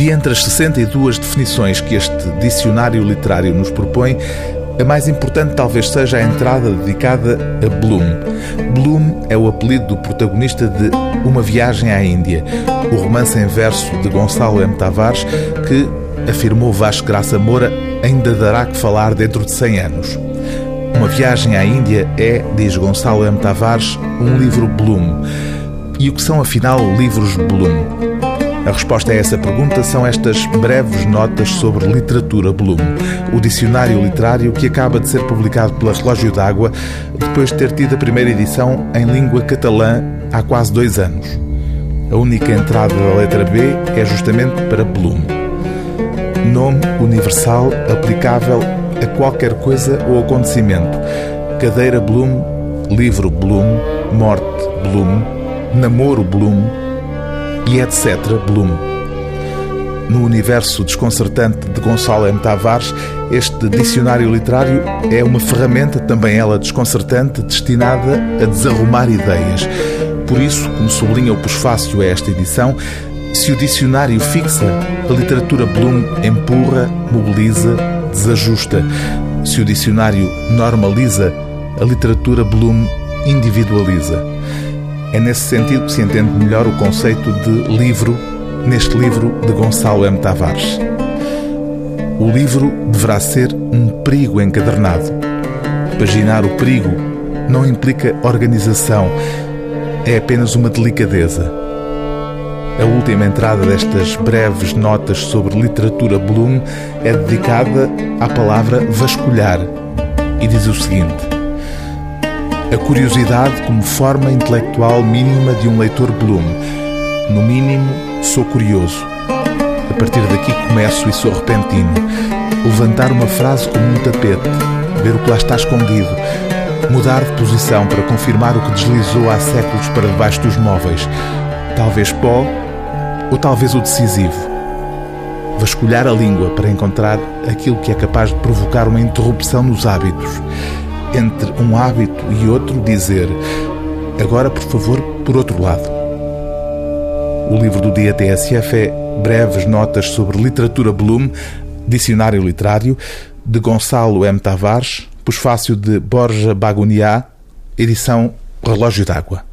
De entre as 62 definições que este dicionário literário nos propõe, a mais importante talvez seja a entrada dedicada a Bloom. Bloom é o apelido do protagonista de Uma Viagem à Índia, o romance em verso de Gonçalo M. Tavares, que, afirmou Vasco Graça Moura, ainda dará que falar dentro de 100 anos. Uma Viagem à Índia é, diz Gonçalo M. Tavares, um livro Bloom. E o que são, afinal, livros Bloom? Resposta a essa pergunta são estas breves notas sobre literatura Bloom, o dicionário literário que acaba de ser publicado pela Relógio d'Água depois de ter tido a primeira edição em língua catalã há quase dois anos. A única entrada da letra B é justamente para Bloom. Nome universal aplicável a qualquer coisa ou acontecimento. Cadeira Bloom, livro Bloom, morte Bloom, namoro Bloom, e etc. Bloom. No universo desconcertante de Gonçalo M. Tavares, este dicionário literário é uma ferramenta, também ela desconcertante, destinada a desarrumar ideias. Por isso, como sublinha o pós-fácil a esta edição, se o dicionário fixa, a literatura Bloom empurra, mobiliza, desajusta. Se o dicionário normaliza, a literatura Bloom individualiza. É nesse sentido que se entende melhor o conceito de livro neste livro de Gonçalo M. Tavares. O livro deverá ser um perigo encadernado. Paginar o perigo não implica organização, é apenas uma delicadeza. A última entrada destas breves notas sobre literatura Bloom é dedicada à palavra vasculhar e diz o seguinte: a curiosidade como forma intelectual mínima de um leitor Bloom. No mínimo, sou curioso. A partir daqui começo e sou repentino. Levantar uma frase como um tapete, ver o que lá está escondido, mudar de posição para confirmar o que deslizou há séculos para debaixo dos móveis. Talvez pó, ou talvez o decisivo. Vasculhar a língua para encontrar aquilo que é capaz de provocar uma interrupção nos hábitos entre um hábito e outro, dizer: Agora, por favor, por outro lado. O livro do dia TSF é Breves Notas sobre Literatura Bloom, Dicionário Literário, de Gonçalo M. Tavares, pós-fácil de Borja Baguniá, edição Relógio d'Água.